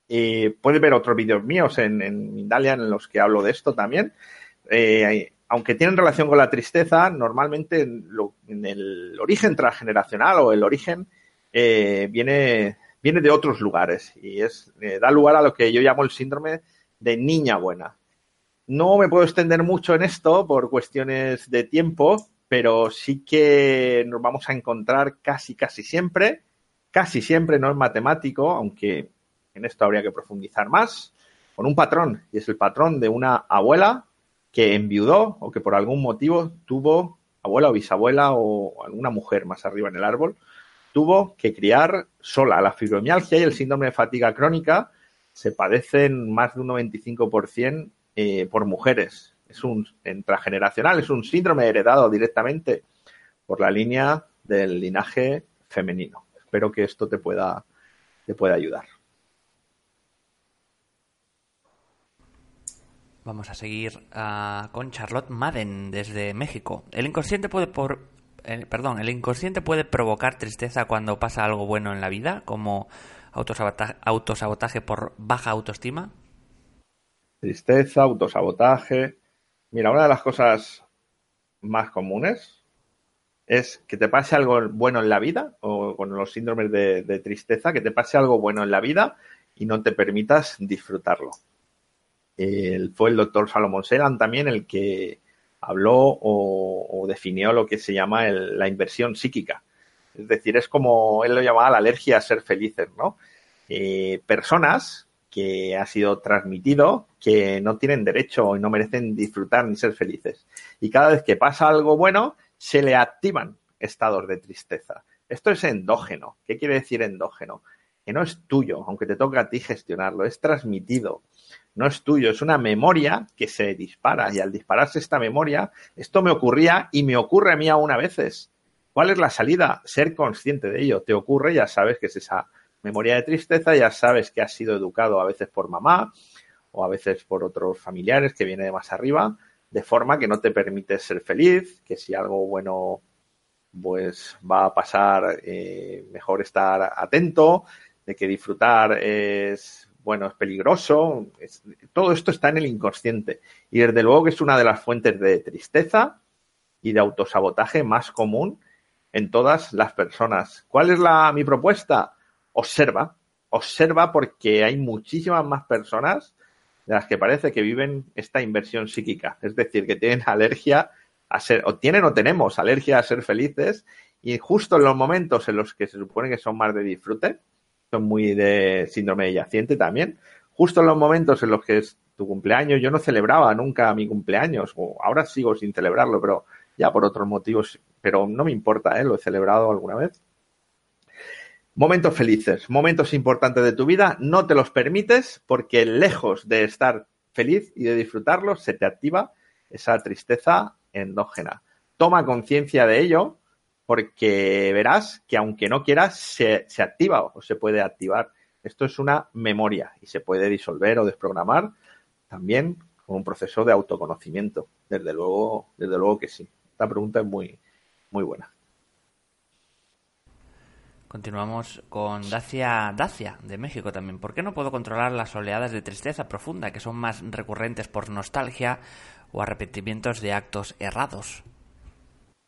eh, puedes ver otros vídeos míos en, en, Mindalia en los que hablo de esto también. Eh, aunque tienen relación con la tristeza, normalmente en, el origen transgeneracional o el origen eh, viene, viene de otros lugares y es da lugar a lo que yo llamo el síndrome de niña buena. No me puedo extender mucho en esto por cuestiones de tiempo, pero sí que nos vamos a encontrar casi, casi siempre, casi siempre, no es matemático, aunque en esto habría que profundizar más, con un patrón, y es el patrón de una abuela que enviudó o que por algún motivo tuvo, abuela o bisabuela o alguna mujer más arriba en el árbol, tuvo que criar sola. La fibromialgia y el síndrome de fatiga crónica se padecen más de un 95% eh, por mujeres es un intrageneracional, es un síndrome heredado directamente por la línea del linaje femenino. Espero que esto te pueda, te pueda ayudar. Vamos a seguir ah, con Charlotte Madden desde México. El inconsciente puede por, perdón, el inconsciente puede provocar tristeza cuando pasa algo bueno en la vida, como autosabotaje por baja autoestima. Tristeza, autosabotaje, Mira, una de las cosas más comunes es que te pase algo bueno en la vida, o con los síndromes de, tristeza, que te pase algo bueno en la vida y no te permitas disfrutarlo. fue el doctor Salomón Selan también el que habló o, definió lo que se llama la inversión psíquica. Es decir, es como él lo llamaba la alergia a ser felices, ¿no? Eh, personas que ha sido transmitido que no tienen derecho y no merecen disfrutar ni ser felices. Y cada vez que pasa algo bueno, se le activan estados de tristeza. Esto es endógeno. ¿Qué quiere decir endógeno? Que no es tuyo, aunque te toca a ti gestionarlo, es transmitido. No es tuyo, es una memoria que se dispara y al dispararse esta memoria, esto me ocurría y me ocurre a mí aún a veces. ¿Cuál es la salida? Ser consciente de ello. Te ocurre, ya sabes que es esa memoria de tristeza, ya sabes que has sido educado a veces por mamá o a veces por otros familiares que viene de más arriba, de forma que no te permite ser feliz, que si algo bueno pues va a pasar, eh, mejor estar atento, de que disfrutar es bueno, es peligroso, todo esto está en el inconsciente y desde luego que es una de las fuentes de tristeza y de autosabotaje más común en todas las personas. ¿Cuál es la mi propuesta? Observa, observa porque hay muchísimas más personas de las que parece que viven esta inversión psíquica, es decir, que tienen alergia a ser, o tienen o tenemos alergia a ser felices, y justo en los momentos en los que se supone que son más de disfrute, son muy de síndrome de yaciente también, justo en los momentos en los que es tu cumpleaños, yo no celebraba nunca mi cumpleaños, o ahora sigo sin celebrarlo, pero ya por otros motivos, pero no me importa, ¿eh? lo he celebrado alguna vez. Momentos felices, momentos importantes de tu vida, no te los permites porque lejos de estar feliz y de disfrutarlos, se te activa esa tristeza endógena. Toma conciencia de ello porque verás que aunque no quieras, se, se activa o se puede activar. Esto es una memoria y se puede disolver o desprogramar también con un proceso de autoconocimiento. Desde luego, desde luego que sí. Esta pregunta es muy, muy buena. Continuamos con Dacia, Dacia de México también. ¿Por qué no puedo controlar las oleadas de tristeza profunda que son más recurrentes por nostalgia o arrepentimientos de actos errados?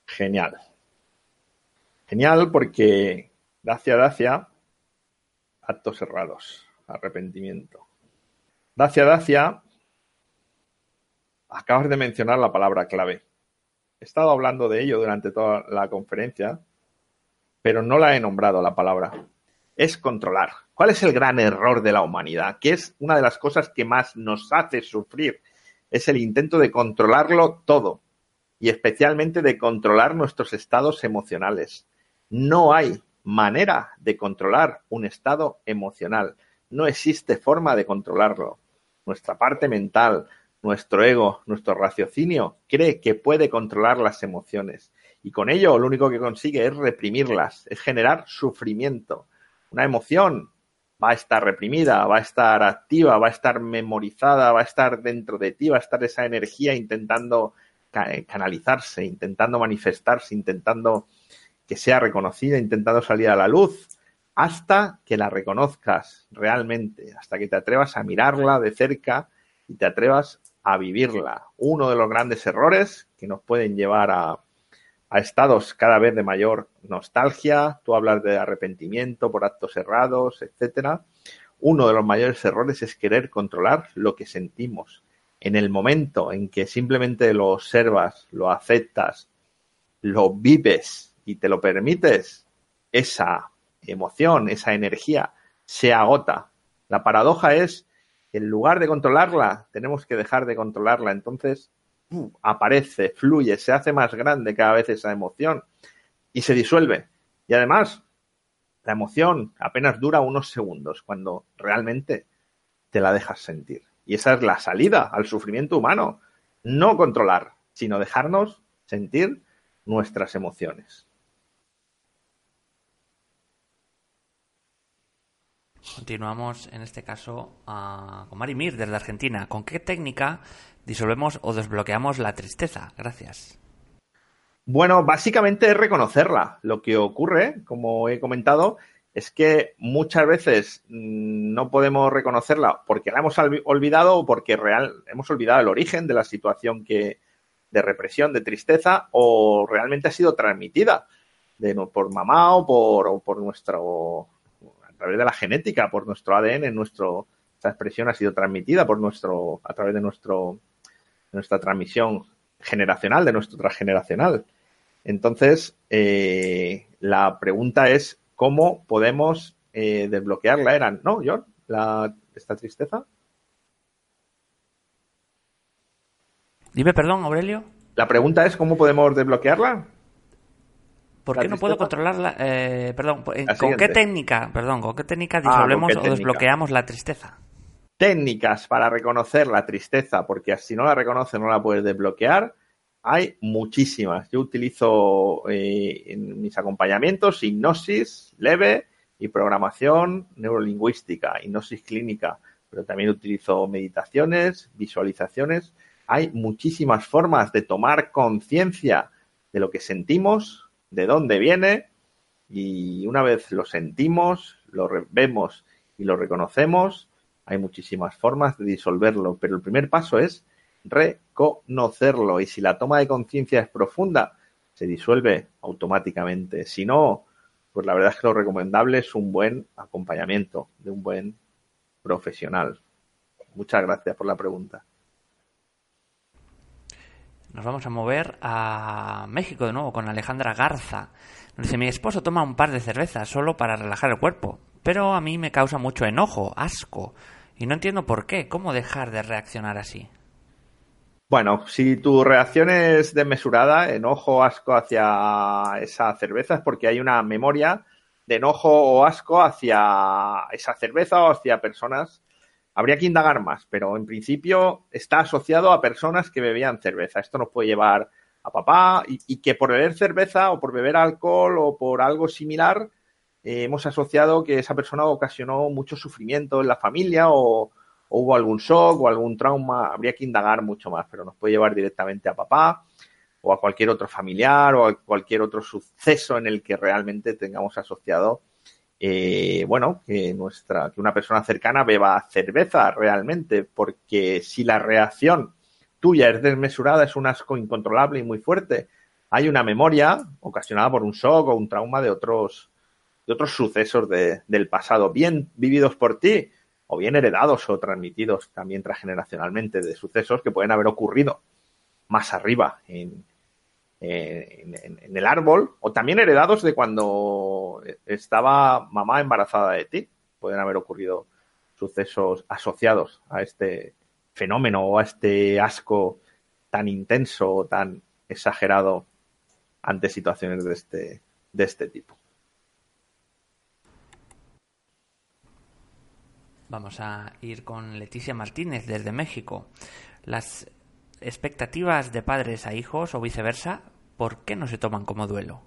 Genial. Genial porque Dacia, Dacia, actos errados, arrepentimiento. Dacia, Dacia, acabas de mencionar la palabra clave. He estado hablando de ello durante toda la conferencia pero no la he nombrado la palabra. Es controlar. ¿Cuál es el gran error de la humanidad? Que es una de las cosas que más nos hace sufrir. Es el intento de controlarlo todo y especialmente de controlar nuestros estados emocionales. No hay manera de controlar un estado emocional. No existe forma de controlarlo. Nuestra parte mental, nuestro ego, nuestro raciocinio, cree que puede controlar las emociones y con ello lo único que consigue es reprimirlas, es generar sufrimiento. Una emoción va a estar reprimida, va a estar activa, va a estar memorizada, va a estar dentro de ti, va a estar esa energía intentando canalizarse, intentando manifestarse, intentando que sea reconocida, intentando salir a la luz, hasta que la reconozcas realmente, hasta que te atrevas a mirarla de cerca y te atrevas a vivirla. Uno de los grandes errores que nos pueden llevar a, a estados cada vez de mayor nostalgia, tú hablas de arrepentimiento por actos errados, etcétera. Uno de los mayores errores es querer controlar lo que sentimos. En el momento en que simplemente lo observas, lo aceptas, lo vives y te lo permites, esa emoción, esa energía se agota. La paradoja es que en lugar de controlarla, tenemos que dejar de controlarla. Entonces, aparece, fluye, se hace más grande cada vez esa emoción y se disuelve. Y además, la emoción apenas dura unos segundos cuando realmente te la dejas sentir. Y esa es la salida al sufrimiento humano. No controlar, sino dejarnos sentir nuestras emociones. Continuamos en este caso uh, con Mir desde Argentina. ¿Con qué técnica disolvemos o desbloqueamos la tristeza? Gracias. Bueno, básicamente es reconocerla. Lo que ocurre, como he comentado, es que muchas veces mm, no podemos reconocerla porque la hemos olvidado o porque real, hemos olvidado el origen de la situación que, de represión, de tristeza, o realmente ha sido transmitida de, por mamá o por, o por nuestro través de la genética, por nuestro ADN, nuestro, esta expresión ha sido transmitida por nuestro, a través de nuestro, nuestra transmisión generacional, de nuestro transgeneracional. Entonces, eh, la pregunta es cómo podemos eh, desbloquearla. Eran, ¿no, John? La, esta tristeza. Dime, perdón, Aurelio. La pregunta es cómo podemos desbloquearla. ¿Por qué no puedo controlarla? Eh, perdón, ¿con qué técnica, perdón, con qué técnica ah, disolvemos o desbloqueamos la tristeza? Técnicas para reconocer la tristeza, porque si no la reconoces no la puedes desbloquear. Hay muchísimas. Yo utilizo eh, en mis acompañamientos hipnosis leve y programación neurolingüística, hipnosis clínica, pero también utilizo meditaciones, visualizaciones. Hay muchísimas formas de tomar conciencia de lo que sentimos, de dónde viene y una vez lo sentimos, lo vemos y lo reconocemos, hay muchísimas formas de disolverlo, pero el primer paso es reconocerlo y si la toma de conciencia es profunda, se disuelve automáticamente. Si no, pues la verdad es que lo recomendable es un buen acompañamiento de un buen profesional. Muchas gracias por la pregunta. Nos vamos a mover a México de nuevo con Alejandra Garza. Dice, mi esposo toma un par de cervezas solo para relajar el cuerpo, pero a mí me causa mucho enojo, asco, y no entiendo por qué. ¿Cómo dejar de reaccionar así? Bueno, si tu reacción es desmesurada, enojo, asco hacia esa cerveza, es porque hay una memoria de enojo o asco hacia esa cerveza o hacia personas Habría que indagar más, pero en principio está asociado a personas que bebían cerveza. Esto nos puede llevar a papá y, que por beber cerveza o por beber alcohol o por algo similar eh, hemos asociado que esa persona ocasionó mucho sufrimiento en la familia o, hubo algún shock o algún trauma. Habría que indagar mucho más, pero nos puede llevar directamente a papá o a cualquier otro familiar o a cualquier otro suceso en el que realmente tengamos asociado eh, bueno, que nuestra, que una persona cercana beba cerveza realmente, porque si la reacción tuya es desmesurada, es un asco incontrolable y muy fuerte, hay una memoria ocasionada por un shock o un trauma de otros, de otros sucesos del pasado, bien vividos por ti o bien heredados o transmitidos también transgeneracionalmente de sucesos que pueden haber ocurrido más arriba en, en, el árbol, o también heredados de cuando estaba mamá embarazada de ti. Pueden haber ocurrido sucesos asociados a este fenómeno o a este asco tan intenso o tan exagerado ante situaciones de este, de este tipo. Vamos a ir con Leticia Martínez desde México. Las expectativas de padres a hijos o viceversa, ¿por qué no se toman como duelo?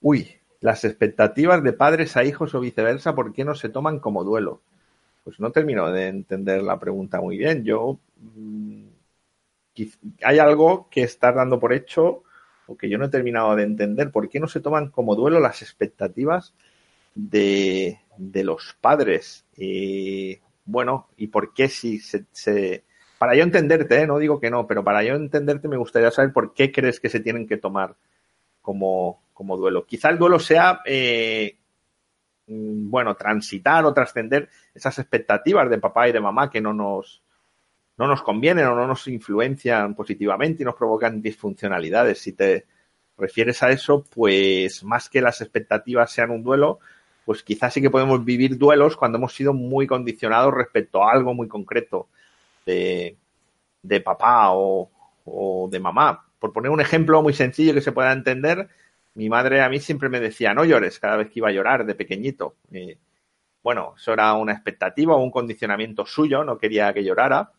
Uy, las expectativas de padres a hijos o viceversa, ¿por qué no se toman como duelo? Pues no termino de entender la pregunta muy bien. Yo mm, hay algo que estás dando por hecho o que yo no he terminado de entender. ¿Por qué no se toman como duelo las expectativas de, los padres? Y bueno, ¿y por qué si se... Para yo entenderte, ¿eh? no digo que no, pero para yo entenderte me gustaría saber por qué crees que se tienen que tomar como, como duelo. Quizá el duelo sea, eh, mm, bueno, transitar o trascender esas expectativas de papá y de mamá que no nos, no nos convienen o no nos influencian positivamente y nos provocan disfuncionalidades. Si te refieres a eso, pues más que las expectativas sean un duelo, pues quizás sí que podemos vivir duelos cuando hemos sido muy condicionados respecto a algo muy concreto de, de papá o, o, de mamá. Por poner un ejemplo muy sencillo que se pueda entender, mi madre a mí siempre me decía no llores cada vez que iba a llorar de pequeñito. Bueno, eso era una expectativa o un condicionamiento suyo, no quería que llorara.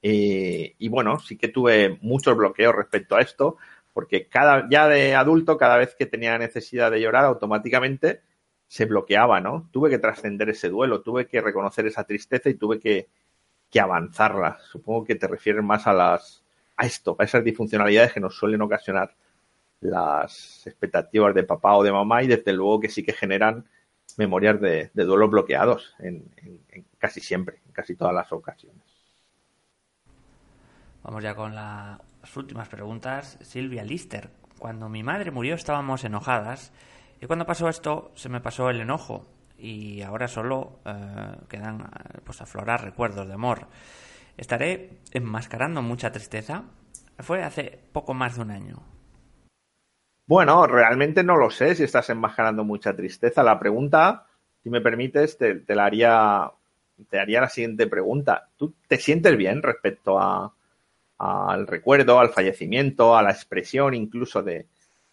Y bueno, sí que tuve muchos bloqueos respecto a esto, porque cada, ya de adulto, cada vez que tenía necesidad de llorar, automáticamente se bloqueaba, ¿no? Tuve que trascender ese duelo, tuve que reconocer esa tristeza y tuve que, que avanzarla. Supongo que te refieres más a las, a esto, a esas disfuncionalidades que nos suelen ocasionar las expectativas de papá o de mamá y desde luego que sí que generan memorias de, de duelos bloqueados en casi siempre, en casi todas las ocasiones. Vamos ya con las últimas preguntas. Silvia Lister. Cuando mi madre murió estábamos enojadas y cuando pasó esto se me pasó el enojo y ahora solo eh, quedan eh, pues aflorar recuerdos de amor. ¿Estaré enmascarando mucha tristeza? Fue hace poco más de un año. Bueno, realmente no lo sé si estás enmascarando mucha tristeza. La pregunta, si me permites, te, la haría, te haría la siguiente pregunta. ¿Tú te sientes bien respecto a, al recuerdo, al fallecimiento, a la expresión incluso de,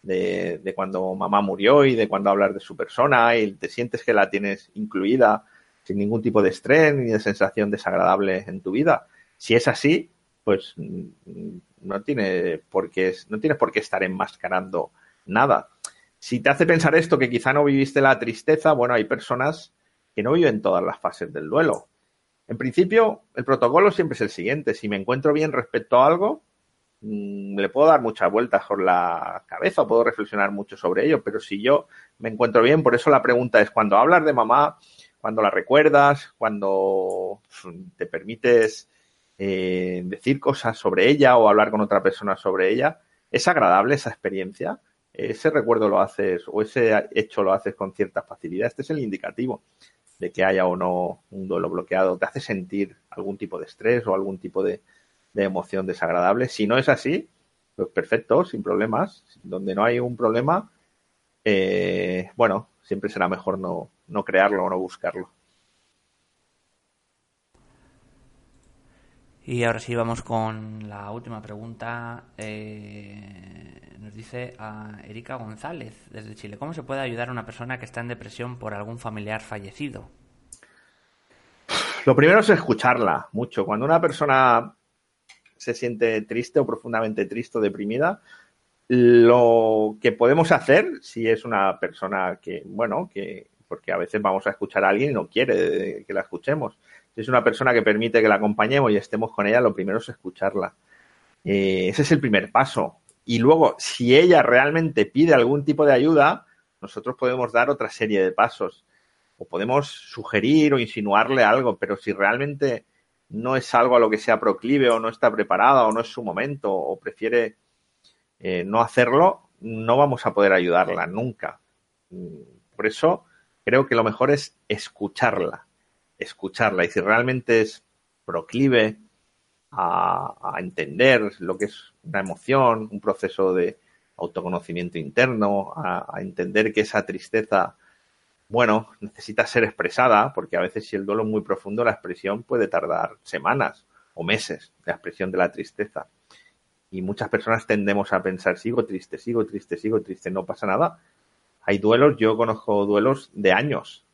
de, cuando mamá murió y de cuando hablas de su persona y te sientes que la tienes incluida sin ningún tipo de estrés ni de sensación desagradable en tu vida. Si es así, pues mm, no tiene por qué, no tienes por qué estar enmascarando nada. Si te hace pensar esto, que quizá no viviste la tristeza, bueno, hay personas que no viven todas las fases del duelo. En principio, el protocolo siempre es el siguiente. Si me encuentro bien respecto a algo, le puedo dar muchas vueltas por la cabeza, puedo reflexionar mucho sobre ello, pero si yo me encuentro bien, por eso la pregunta es, cuando hablas de mamá, cuando la recuerdas, cuando te permites eh, decir cosas sobre ella o hablar con otra persona sobre ella, ¿es agradable esa experiencia? ¿Ese recuerdo lo haces o ese hecho lo haces con cierta facilidad? Este es el indicativo de que haya o no un duelo bloqueado, te hace sentir algún tipo de estrés o algún tipo de, emoción desagradable. Si no es así, pues perfecto, sin problemas. Donde no hay un problema, eh, bueno, siempre será mejor no, no crearlo o no buscarlo. Y ahora sí vamos con la última pregunta. Eh, nos dice a Erika González desde Chile. ¿Cómo se puede ayudar a una persona que está en depresión por algún familiar fallecido? Lo primero es escucharla mucho. Cuando una persona se siente triste o profundamente triste o deprimida, lo que podemos hacer, si es una persona que, bueno, que, porque a veces vamos a escuchar a alguien y no quiere que la escuchemos, si es una persona que permite que la acompañemos y estemos con ella, lo primero es escucharla. Eh, ese es el primer paso. Y luego, si ella realmente pide algún tipo de ayuda, nosotros podemos dar otra serie de pasos. O podemos sugerir o insinuarle algo, pero si realmente no es algo a lo que sea proclive o no está preparada o no es su momento o prefiere eh, no hacerlo, no vamos a poder ayudarla nunca. Por eso creo que lo mejor es escucharla escucharla y si realmente es proclive a, entender lo que es una emoción, un proceso de autoconocimiento interno, a, entender que esa tristeza, bueno, necesita ser expresada, porque a veces si el duelo es muy profundo, la expresión puede tardar semanas o meses, la expresión de la tristeza. Y muchas personas tendemos a pensar, sigo triste, sigo triste, sigo triste, no pasa nada. Hay duelos, yo conozco duelos de años,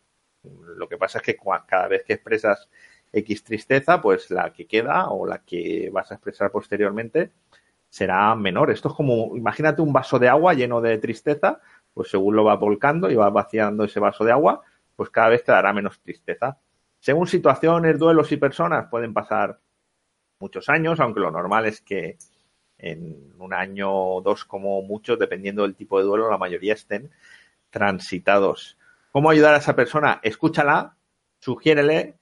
Lo que pasa es que cada vez que expresas X tristeza, pues la que queda o la que vas a expresar posteriormente será menor. Esto es como, imagínate un vaso de agua lleno de tristeza, pues según lo va volcando y va vaciando ese vaso de agua, pues cada vez te dará menos tristeza. Según situaciones, duelos y personas, pueden pasar muchos años, aunque lo normal es que en un año o dos como mucho, dependiendo del tipo de duelo, la mayoría estén transitados. ¿Cómo ayudar a esa persona? Escúchala, sugiérele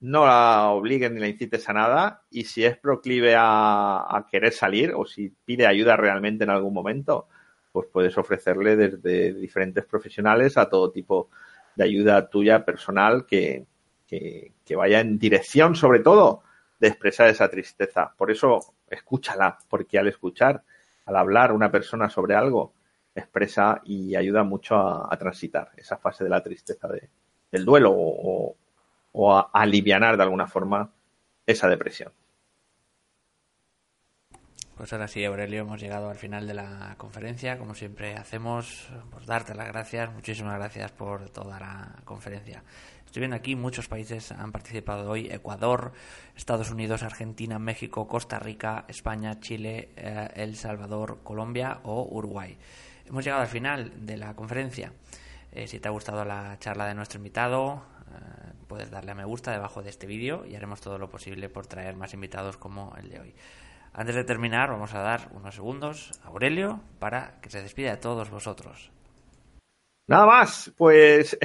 no la obliguen ni la incites a nada y si es proclive a, querer salir o si pide ayuda realmente en algún momento, pues puedes ofrecerle desde diferentes profesionales a todo tipo de ayuda tuya personal que, que, vaya en dirección sobre todo de expresar esa tristeza. Por eso escúchala, porque al escuchar, al hablar una persona sobre algo, expresa y ayuda mucho a, transitar esa fase de la tristeza de, del duelo o, o a aliviar de alguna forma esa depresión. Pues ahora sí, Aurelio, hemos llegado al final de la conferencia. Como siempre hacemos, pues darte las gracias. Muchísimas gracias por toda la conferencia. Estoy viendo aquí, muchos países han participado hoy. Ecuador, Estados Unidos, Argentina, México, Costa Rica, España, Chile, eh, El Salvador, Colombia o Uruguay. Hemos llegado al final de la conferencia. Eh, si te ha gustado la charla de nuestro invitado, eh, puedes darle a me gusta debajo de este vídeo y haremos todo lo posible por traer más invitados como el de hoy. Antes de terminar, vamos a dar unos segundos a Aurelio para que se despida de todos vosotros. Nada más, pues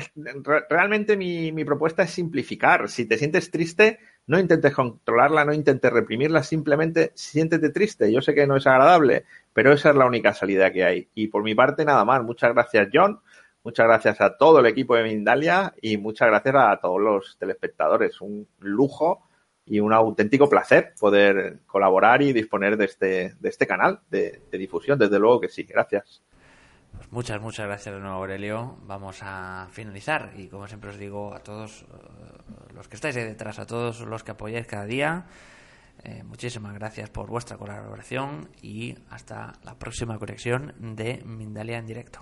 realmente mi, mi, propuesta es simplificar. Si te sientes triste, no intentes controlarla, no intentes reprimirla, simplemente siéntete triste. Yo sé que no es agradable, pero esa es la única salida que hay. Y por mi parte, nada más. Muchas gracias, John. Muchas gracias a todo el equipo de Mindalia y muchas gracias a todos los telespectadores. Un lujo y un auténtico placer poder colaborar y disponer de este, de este canal de, difusión. Desde luego que sí. Gracias. Pues muchas, muchas gracias de nuevo, Aurelio. Vamos a finalizar y como siempre os digo a todos eh, los que estáis ahí detrás, a todos los que apoyáis cada día, eh, muchísimas gracias por vuestra colaboración y hasta la próxima conexión de Mindalia en directo.